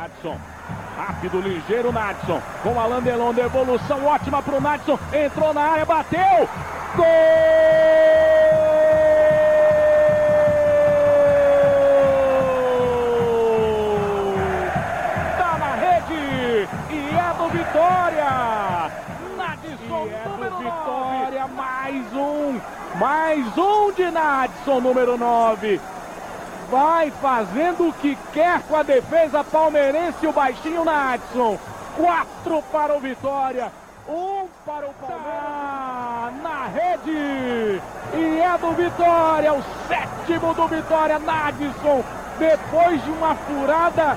Nadson. Rápido, ligeiro, Nadson. Com Alan Delon, devolução ótima pro Nadson. Entrou na área, bateu. Gol! Tá na rede e é do Vitória. Nadson, é número do Vitória, mais um. Mais um de Nadson, número 9 vai fazendo o que quer com a defesa palmeirense, o baixinho Nadson. Quatro para o Vitória, um para o Palmeiras na rede. E é do Vitória, o sétimo do Vitória, Nadson. Depois de uma furada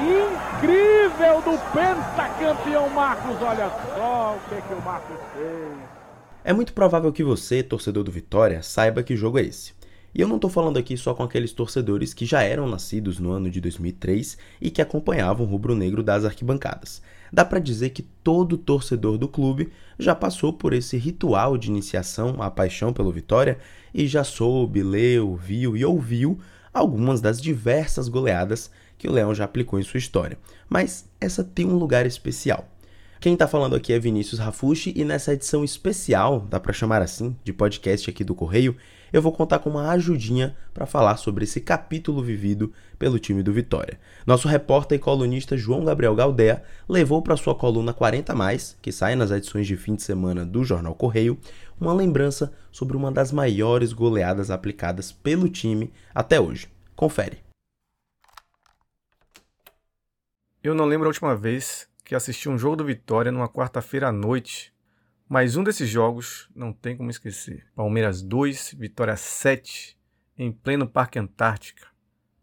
incrível do pentacampeão Marcos. Olha só o que, que o Marcos fez. É muito provável que você, torcedor do Vitória, saiba que jogo é esse. E eu não estou falando aqui só com aqueles torcedores que já eram nascidos no ano de 2003 e que acompanhavam o rubro-negro das arquibancadas. Dá para dizer que todo torcedor do clube já passou por esse ritual de iniciação à paixão pelo Vitória e já soube, leu, viu e ouviu algumas das diversas goleadas que o Leão já aplicou em sua história. Mas essa tem um lugar especial. Quem está falando aqui é Vinícius Rafushi e nessa edição especial, dá para chamar assim, de podcast aqui do Correio, eu vou contar com uma ajudinha para falar sobre esse capítulo vivido pelo time do Vitória. Nosso repórter e colunista João Gabriel Galdea levou para sua coluna 40 mais, que sai nas edições de fim de semana do Jornal Correio, uma lembrança sobre uma das maiores goleadas aplicadas pelo time até hoje. Confere. Eu não lembro a última vez que assisti um jogo do Vitória numa quarta-feira à noite. Mas um desses jogos não tem como esquecer. Palmeiras 2, Vitória 7, em pleno Parque Antártica,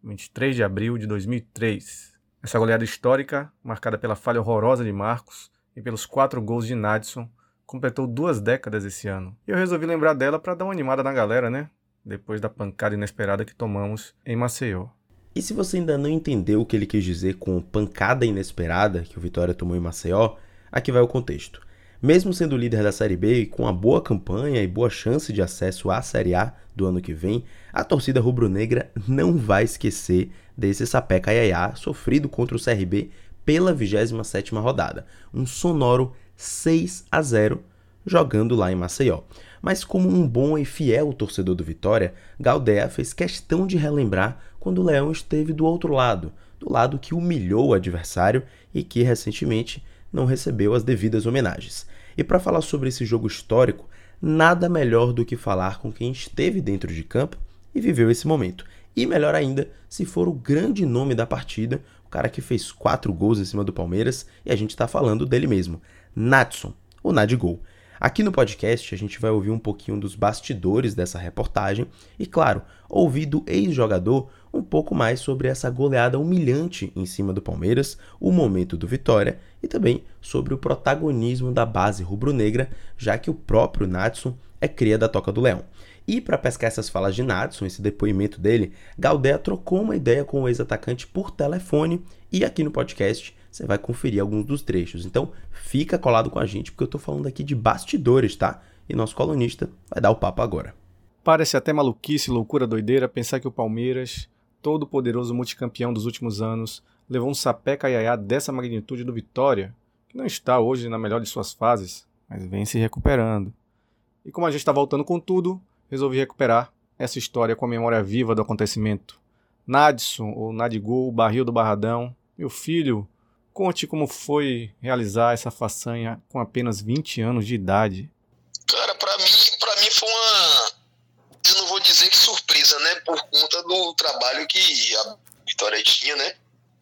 23 de abril de 2003. Essa goleada histórica, marcada pela falha horrorosa de Marcos e pelos quatro gols de Nadson, completou duas décadas esse ano. E eu resolvi lembrar dela para dar uma animada na galera, né? Depois da pancada inesperada que tomamos em Maceió. E se você ainda não entendeu o que ele quis dizer com pancada inesperada que o Vitória tomou em Maceió, aqui vai o contexto. Mesmo sendo líder da Série B e com uma boa campanha e boa chance de acesso à Série A do ano que vem, a torcida rubro-negra não vai esquecer desse sapé caiaiá sofrido contra o CRB pela 27ª rodada, um sonoro 6 a 0 jogando lá em Maceió. Mas como um bom e fiel torcedor do Vitória, Galdea fez questão de relembrar quando o Leão esteve do outro lado, do lado que humilhou o adversário e que recentemente não recebeu as devidas homenagens. E para falar sobre esse jogo histórico, nada melhor do que falar com quem esteve dentro de campo e viveu esse momento. E melhor ainda, se for o grande nome da partida, o cara que fez quatro gols em cima do Palmeiras, e a gente está falando dele mesmo, Natson, o Nadgol. Aqui no podcast a gente vai ouvir um pouquinho dos bastidores dessa reportagem e, claro, ouvir do ex-jogador um pouco mais sobre essa goleada humilhante em cima do Palmeiras, o momento do Vitória e também sobre o protagonismo da base rubro-negra, já que o próprio Natson é cria da Toca do Leão. E para pescar essas falas de Natson, esse depoimento dele, Galdea trocou uma ideia com o ex-atacante por telefone e aqui no podcast você vai conferir alguns dos trechos. Então, fica colado com a gente, porque eu estou falando aqui de bastidores, tá? E nosso colunista vai dar o papo agora. Parece até maluquice, loucura, doideira pensar que o Palmeiras, todo poderoso multicampeão dos últimos anos, levou um sapé caiaiá dessa magnitude do Vitória, que não está hoje na melhor de suas fases, mas vem se recuperando. E como a gente está voltando com tudo, resolvi recuperar essa história com a memória viva do acontecimento. Nadson, ou Nadigol, barril do Barradão, meu filho, Conte como foi realizar essa façanha com apenas 20 anos de idade. Cara, para mim, para mim foi uma eu não vou dizer que surpresa, né, por conta do trabalho que a Vitória tinha, né?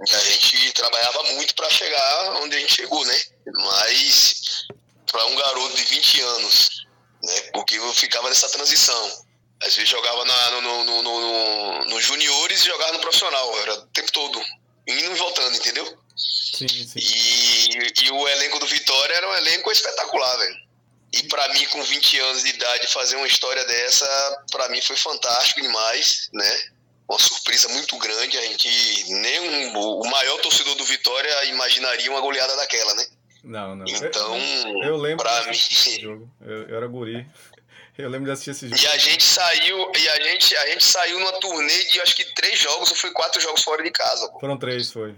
E a gente trabalhava muito para chegar onde a gente chegou, né? Mas para um garoto de 20 anos, né? Porque eu ficava nessa transição. Às vezes jogava na, no, no, no, no, no juniores e jogava no profissional, era o tempo todo, indo e voltando, entendeu? Sim, sim. E, e o elenco do Vitória era um elenco espetacular, velho. E para mim, com 20 anos de idade, fazer uma história dessa, para mim foi fantástico demais, né? Uma surpresa muito grande. A gente, nem um, o maior torcedor do Vitória imaginaria uma goleada daquela, né? Não, não. Então, eu, eu lembro pra mim. Jogo. Eu, eu, era guri. Eu lembro de assistir esse jogo. E a gente saiu, e a gente, a gente saiu numa turnê de acho que três jogos ou foi quatro jogos fora de casa. Pô. Foram três, foi.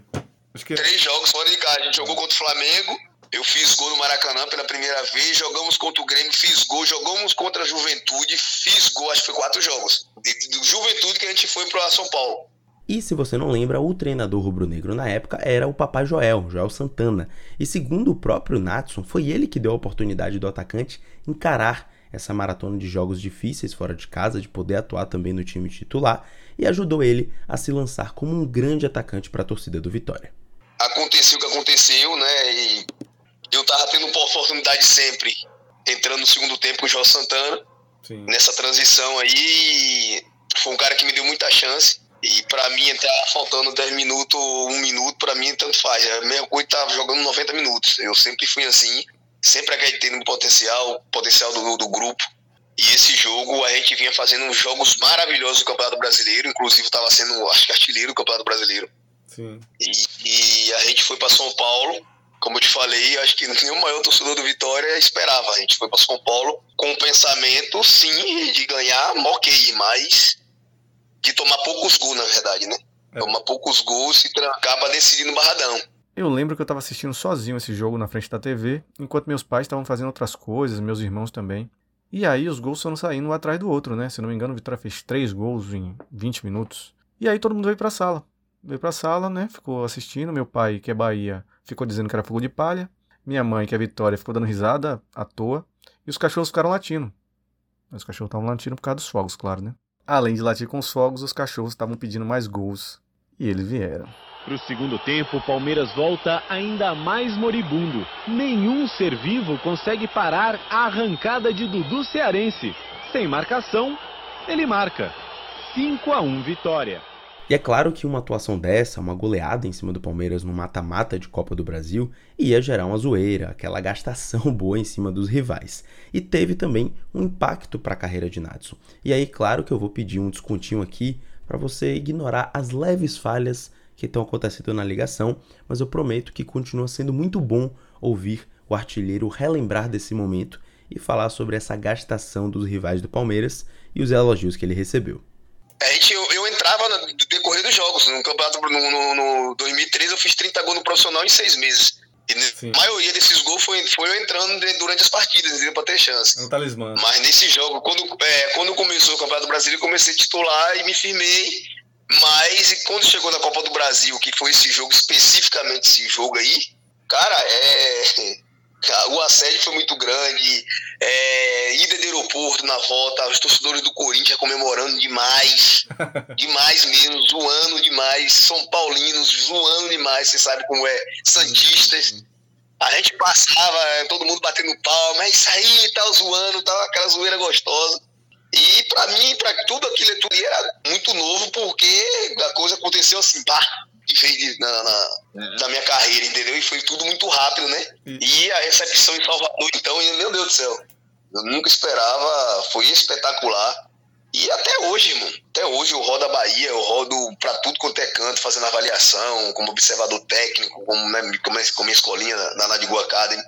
Que... Três jogos fora de casa. A gente jogou contra o Flamengo, eu fiz gol no Maracanã pela primeira vez, jogamos contra o Grêmio, fiz gol, jogamos contra a Juventude, fiz gol, acho que foi quatro jogos. De, de Juventude que a gente foi para São Paulo. E se você não lembra, o treinador rubro-negro na época era o papai Joel, Joel Santana. E segundo o próprio Natson, foi ele que deu a oportunidade do atacante encarar essa maratona de jogos difíceis fora de casa, de poder atuar também no time titular, e ajudou ele a se lançar como um grande atacante para a torcida do Vitória. Aconteceu o que aconteceu, né? E eu tava tendo oportunidade sempre, entrando no segundo tempo com o João Santana, Sim. nessa transição aí. Foi um cara que me deu muita chance. E para mim, entrar faltando 10 minutos, um minuto, para mim, tanto faz. É a mesma coisa tava jogando 90 minutos. Eu sempre fui assim, sempre acreditei no potencial, potencial do, do grupo. E esse jogo a gente vinha fazendo jogos maravilhosos do Campeonato Brasileiro, inclusive estava sendo, acho que artilheiro do Campeonato Brasileiro. Sim. E, e a gente foi para São Paulo como eu te falei, acho que nenhum maior torcedor do Vitória esperava. A gente foi para São Paulo com o pensamento, sim, de ganhar, ok, mas de tomar poucos gols, na verdade, né? É. Tomar poucos gols e trancar para decidir no Barradão. Eu lembro que eu estava assistindo sozinho esse jogo na frente da TV, enquanto meus pais estavam fazendo outras coisas, meus irmãos também. E aí os gols foram saindo um atrás do outro, né? Se não me engano, o Vitória fez três gols em 20 minutos. E aí todo mundo veio para a sala. Veio para a sala, né? Ficou assistindo. Meu pai, que é Bahia, ficou dizendo que era fogo de palha. Minha mãe, que é Vitória, ficou dando risada à toa. E os cachorros ficaram latindo. Os cachorros estavam latindo por causa dos fogos, claro, né? Além de latir com os fogos, os cachorros estavam pedindo mais gols. E eles vieram. Para o segundo tempo, o Palmeiras volta ainda mais moribundo. Nenhum ser vivo consegue parar a arrancada de Dudu Cearense. Sem marcação, ele marca. 5 a 1 vitória. E é claro que uma atuação dessa, uma goleada em cima do Palmeiras no mata-mata de Copa do Brasil, ia gerar uma zoeira, aquela gastação boa em cima dos rivais. E teve também um impacto para a carreira de Natson. E aí, claro que eu vou pedir um descontinho aqui para você ignorar as leves falhas que estão acontecendo na ligação, mas eu prometo que continua sendo muito bom ouvir o artilheiro relembrar desse momento e falar sobre essa gastação dos rivais do Palmeiras e os elogios que ele recebeu. Eu, eu no decorrer dos jogos. No campeonato no, no, no 2013 eu fiz 30 gols no profissional em seis meses. E a maioria desses gols foi, foi eu entrando durante as partidas? Pra ter chance. É um talismã. Mas nesse jogo, quando, é, quando começou o Campeonato Brasileiro, eu comecei a titular e me firmei. Mas quando chegou na Copa do Brasil, que foi esse jogo, especificamente esse jogo aí, cara, é. O assédio foi muito grande, é, ida na volta, os torcedores do Corinthians comemorando demais, demais mesmo, zoando demais, São Paulinos zoando demais, você sabe como é, Santistas. A gente passava, todo mundo batendo palma, é isso aí, tá zoando, tá aquela zoeira gostosa. E para mim, para tudo aquilo ali era muito novo, porque a coisa aconteceu assim, pá, de vez na, na, na, minha carreira, entendeu? E foi tudo muito rápido, né? E a recepção em Salvador, então, meu Deus do céu, eu nunca esperava, foi espetacular. E até hoje, irmão, até hoje eu rodo a Bahia, eu rodo pra tudo quanto é canto, fazendo avaliação, como observador técnico, como, né, como, minha escolinha na Nadigua Academy.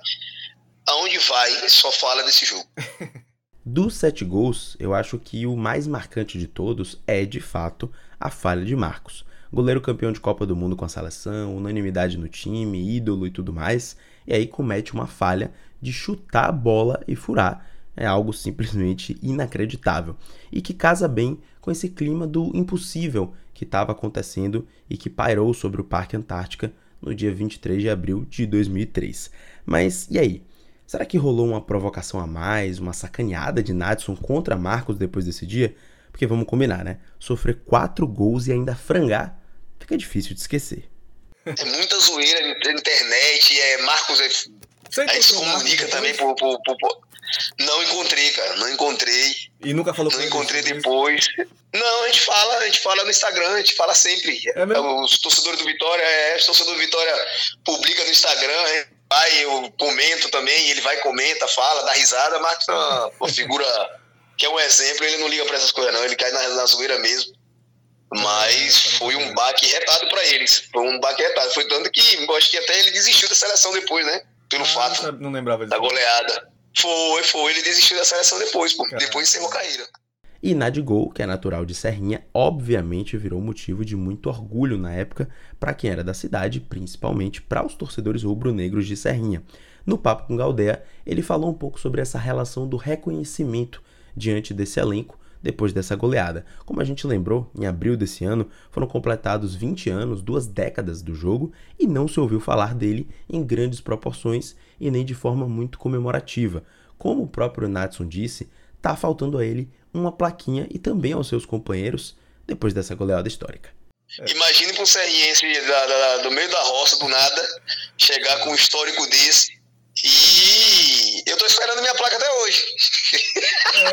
Aonde vai, só fala desse jogo. Dos sete gols, eu acho que o mais marcante de todos é, de fato, a falha de Marcos goleiro campeão de Copa do Mundo com a seleção, unanimidade no time, ídolo e tudo mais, e aí comete uma falha de chutar a bola e furar. É algo simplesmente inacreditável e que casa bem com esse clima do impossível que estava acontecendo e que pairou sobre o Parque Antártica no dia 23 de abril de 2003. Mas e aí? Será que rolou uma provocação a mais, uma sacaneada de Nadson contra Marcos depois desse dia? Porque vamos combinar, né? Sofrer quatro gols e ainda frangar fica difícil de esquecer. É muita zoeira na internet, é Marcos. É, a gente se comunica também por, por, por, por, Não encontrei, cara, não encontrei. E nunca falou Não encontrei depois. Não, a gente fala, a gente fala no Instagram, a gente fala sempre. É os torcedores do Vitória, é, os torcedores do Vitória publica no Instagram, vai, eu comento também, ele vai, comenta, fala, dá risada, Marcos é uma, uma figura que é um exemplo, ele não liga pra essas coisas, não, ele cai na, na zoeira mesmo. Mas foi um baque retado para eles. Foi um baque retado. Foi tanto que acho que até ele desistiu da seleção depois, né? Pelo ah, fato não lembrava da goleada. Foi, foi. Ele desistiu da seleção depois, pô. Depois encerrou a carreira. E Nadigol, que é natural de Serrinha, obviamente virou motivo de muito orgulho na época para quem era da cidade, principalmente para os torcedores rubro-negros de Serrinha. No papo com Galdea, ele falou um pouco sobre essa relação do reconhecimento diante desse elenco depois dessa goleada. Como a gente lembrou, em abril desse ano foram completados 20 anos, duas décadas do jogo, e não se ouviu falar dele em grandes proporções e nem de forma muito comemorativa. Como o próprio Natson disse, tá faltando a ele uma plaquinha e também aos seus companheiros depois dessa goleada histórica. Imagine para um serriense do meio da roça, do nada, chegar com um histórico desse e eu tô esperando minha placa até hoje.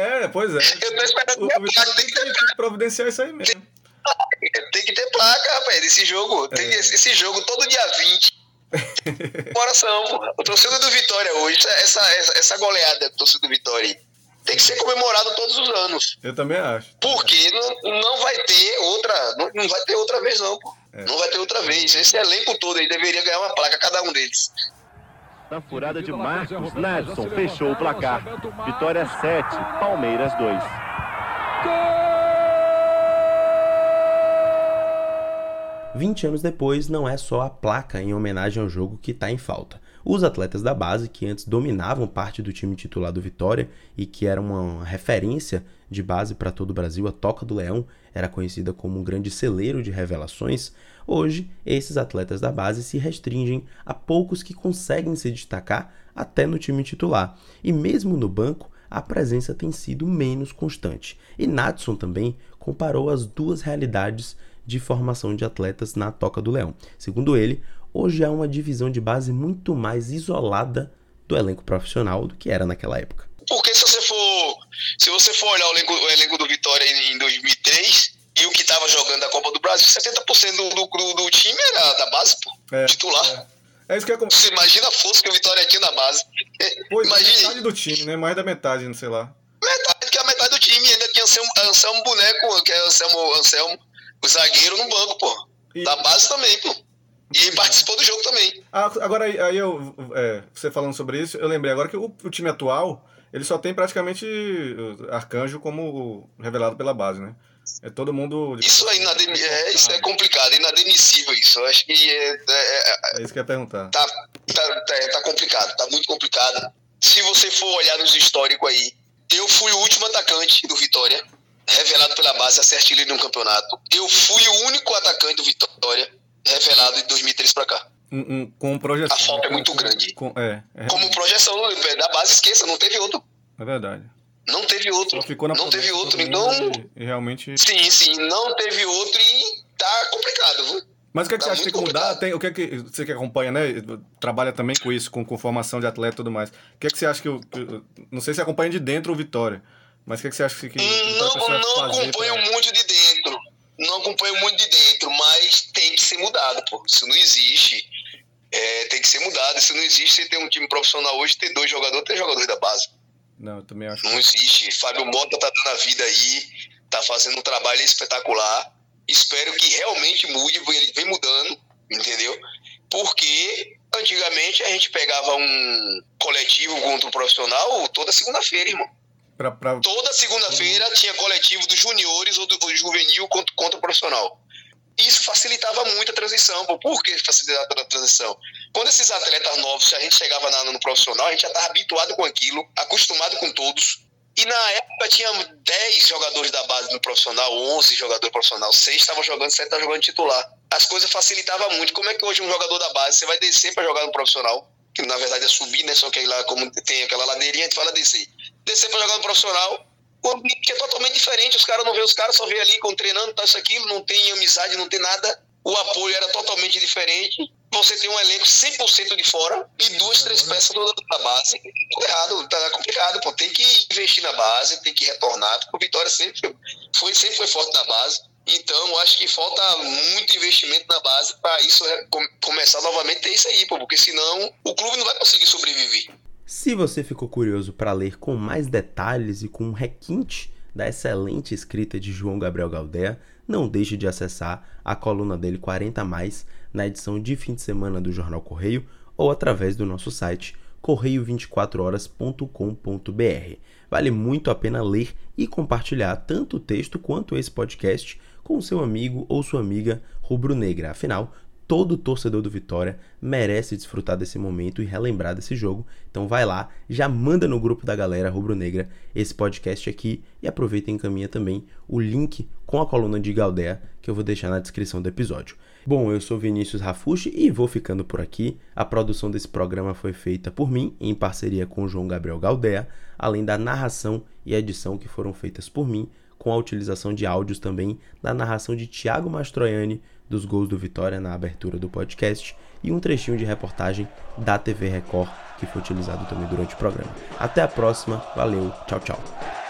É, pois é. Eu tô esperando minha o, placa. Tem que, tem que providenciar isso aí mesmo. Tem, tem que ter placa, rapaz, desse jogo. Tem, É. esse, esse jogo todo dia 20. Coração. O torcedor do Vitória hoje, essa, essa, essa goleada do torcedor do Vitória tem que ser comemorado todos os anos. Eu também acho. Porque não, não vai ter outra. Não, não vai ter outra vez, não, pô. É. Não vai ter outra vez. Esse elenco todo aí deveria ganhar uma placa, cada um deles. Na furada de Marcos, Nadson fechou o placar. Vitória 7, Palmeiras 2. 20 anos depois, não é só a placa em homenagem ao jogo que está em falta. Os atletas da base, que antes dominavam parte do time titular do Vitória e que era uma referência de base para todo o Brasil, a Toca do Leão era conhecida como um grande celeiro de revelações. Hoje, esses atletas da base se restringem a poucos que conseguem se destacar até no time titular. E mesmo no banco, a presença tem sido menos constante. E Natson também comparou as duas realidades de formação de atletas na Toca do Leão. Segundo ele, hoje há uma divisão de base muito mais isolada do elenco profissional do que era naquela época. Porque se você for, se você for olhar o elenco, o elenco do Vitória em, em 2003 e o que estava jogando a Copa do Brasil, 70% do, do, do time era da base, pô, É, titular. É isso que é como. Você imagina a força que o Vitória tinha na base. Pô, Imagine. metade do time, né? Mais da metade, não sei lá. Metade que é a metade do time. Ainda tinha Anselmo, Anselmo Boneco, que é Anselmo, Anselmo, o zagueiro no banco, pô. E- Da base também, pô. E participou do jogo também. Ah, agora aí, eu, é, você falando sobre isso, eu lembrei agora que o, o time atual, ele só tem praticamente Arcanjo como revelado pela base, né? É todo mundo. Isso é, inadem... é, isso é complicado, inadmissível isso. Eu acho que é, é- é- É isso que eu ia perguntar. tá, tá, tá, tá complicado, tá muito complicado. Se você for olhar nos históricos aí, eu fui o último atacante do Vitória, revelado pela base, a ser artilheiro no campeonato. Eu fui o único atacante do Vitória, revelado de 2003 pra cá. Um, um- com projeção. A falta é muito com- grande. com- é, é, Como projeção da base, esqueça, não teve outro. é verdade. Não teve outro. Só ficou na Não teve outro. Então, E, e realmente. sim, sim, não teve outro e tá complicado, viu? Mas o que, é que Tá você acha que tem que mudar? Tem, o que é que você que acompanha, né? Trabalha também com isso, com, com formação de atleta e tudo mais. O que é que você acha que. que- não sei se acompanha de dentro o Vitória, mas o que, é que você acha que. que Vitória Não, não acompanho pra- muito de dentro. Não acompanho muito de dentro, mas tem que ser mudado, pô. Isso não existe. É, tem que ser mudado. Isso não existe. Você tem um time profissional hoje, ter dois jogadores, três jogadores da base. Não, eu também acho. Não existe. Fábio Mota tá dando a vida aí, tá fazendo um trabalho espetacular. Espero que realmente mude, porque ele vem mudando, entendeu? Porque antigamente a gente pegava um coletivo contra o profissional toda segunda-feira, irmão. Pra, pra, Toda segunda-feira tinha coletivo dos juniores ou do, do juvenil contra, contra o profissional. Isso facilitava muito a transição. Por que facilitava a transição? Quando esses atletas novos, se a gente chegava na- no profissional, a gente já estava habituado com aquilo, acostumado com todos. E na época tinha 10 jogadores da base no profissional, 11 jogadores profissional, 6 estavam jogando, 7 estavam jogando titular. As coisas facilitavam muito. Como é que hoje um jogador da base, você vai descer para jogar no profissional, que na verdade é subir, né? Só que aí lá, como tem aquela ladeirinha, a gente fala descer. Descer para jogar no profissional, o ambiente é totalmente diferente. Os caras não vê os caras, só vê ali com treinando, tá isso aquilo, não tem amizade, não tem nada. O apoio era totalmente diferente. Você tem um elenco 100% de fora e duas, três peças todas da base. Tudo errado, tá complicado, pô. Tem que investir na base, tem que retornar, porque o Vitória sempre foi, sempre foi forte na base. Então, acho que falta muito investimento na base para isso começar novamente a ter isso aí, pô, porque senão o clube não vai conseguir sobreviver. Se você ficou curioso para ler com mais detalhes e com um requinte da excelente escrita de João Gabriel Galdea, não deixe de acessar a coluna dele 40 mais na edição de fim de semana do Jornal Correio ou através do nosso site correio24horas.com.br. Vale muito a pena ler e compartilhar tanto o texto quanto esse podcast com seu amigo ou sua amiga rubro-negra. Afinal, todo torcedor do Vitória merece desfrutar desse momento e relembrar desse jogo. Então vai lá, já manda no grupo da galera rubro-negra esse podcast aqui e aproveita e encaminha também o link com a coluna de Galdea que eu vou deixar na descrição do episódio. Bom, eu sou Vinícius Rafushi e vou ficando por aqui. A produção desse programa foi feita por mim, em parceria com o João Gabriel Galdea, além da narração e edição que foram feitas por mim, com a utilização de áudios também da narração de Tiago Mastroianni dos gols do Vitória na abertura do podcast e um trechinho de reportagem da TV Record que foi utilizado também durante o programa. Até a próxima, valeu, tchau, tchau.